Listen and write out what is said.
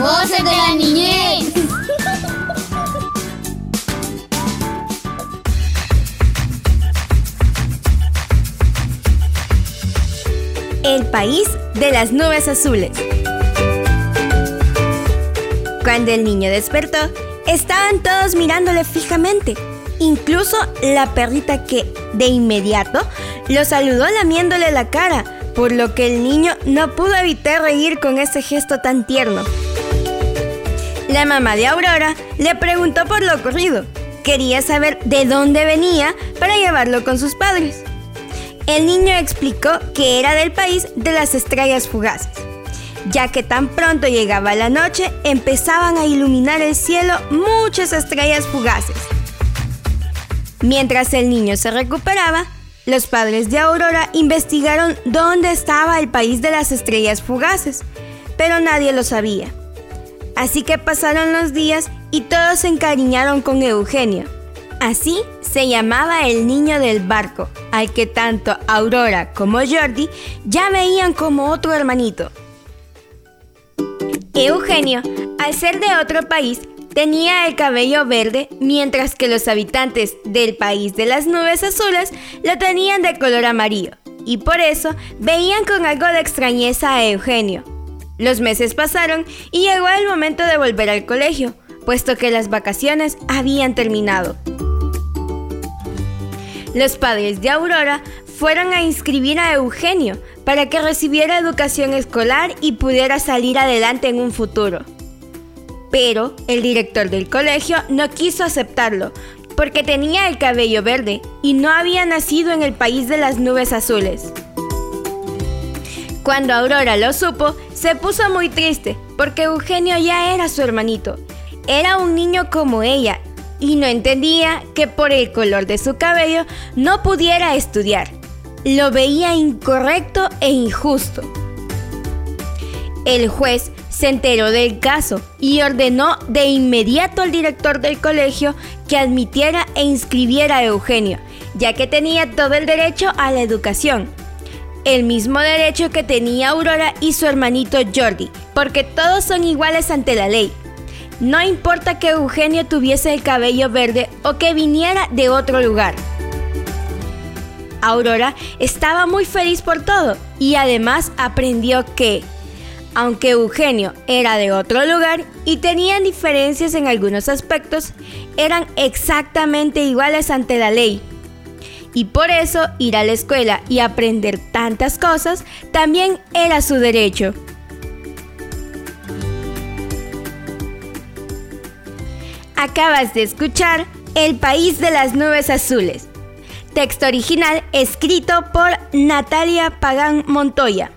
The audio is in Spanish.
Voces de la niñez. El país de las nubes azules. Cuando el niño despertó, estaban todos mirándole fijamente, incluso la perrita que, de inmediato, lo saludó lamiéndole la cara, por lo que el niño no pudo evitar reír con ese gesto tan tierno. La mamá de Aurora le preguntó por lo ocurrido. Quería saber de dónde venía para llevarlo con sus padres. El niño explicó que era del país de las estrellas fugaces, ya que tan pronto llegaba la noche empezaban a iluminar el cielo muchas estrellas fugaces. Mientras el niño se recuperaba, los padres de Aurora investigaron dónde estaba el país de las estrellas fugaces, pero nadie lo sabía. Así que pasaron los días y todos se encariñaron con Eugenio. Así se llamaba el niño del barco, al que tanto Aurora como Jordi ya veían como otro hermanito. Eugenio, al ser de otro país, tenía el cabello verde, mientras que los habitantes del país de las nubes azules lo tenían de color amarillo, y por eso veían con algo de extrañeza a Eugenio. Los meses pasaron y llegó el momento de volver al colegio, puesto que las vacaciones habían terminado. Los padres de Aurora fueron a inscribir a Eugenio para que recibiera educación escolar y pudiera salir adelante en un futuro. Pero el director del colegio no quiso aceptarlo porque tenía el cabello verde y no había nacido en el país de las nubes azules. Cuando Aurora lo supo, se puso muy triste porque Eugenio ya era su hermanito. Era un niño como ella y no entendía que por el color de su cabello no pudiera estudiar. Lo veía incorrecto e injusto. El juez se enteró del caso y ordenó de inmediato al director del colegio que admitiera e inscribiera a Eugenio, ya que tenía todo el derecho a la educación. El mismo derecho que tenía Aurora y su hermanito Jordi, porque todos son iguales ante la ley. No importa que Eugenio tuviese el cabello verde o que viniera de otro lugar. Aurora estaba muy feliz por todo y además aprendió que, aunque Eugenio era de otro lugar y tenían diferencias en algunos aspectos, eran exactamente iguales ante la ley. Y por eso ir a la escuela y aprender tantas cosas también era su derecho. Acabas de escuchar El País de las Nubes Azules. Texto original escrito por Natalia Pagán Montoya.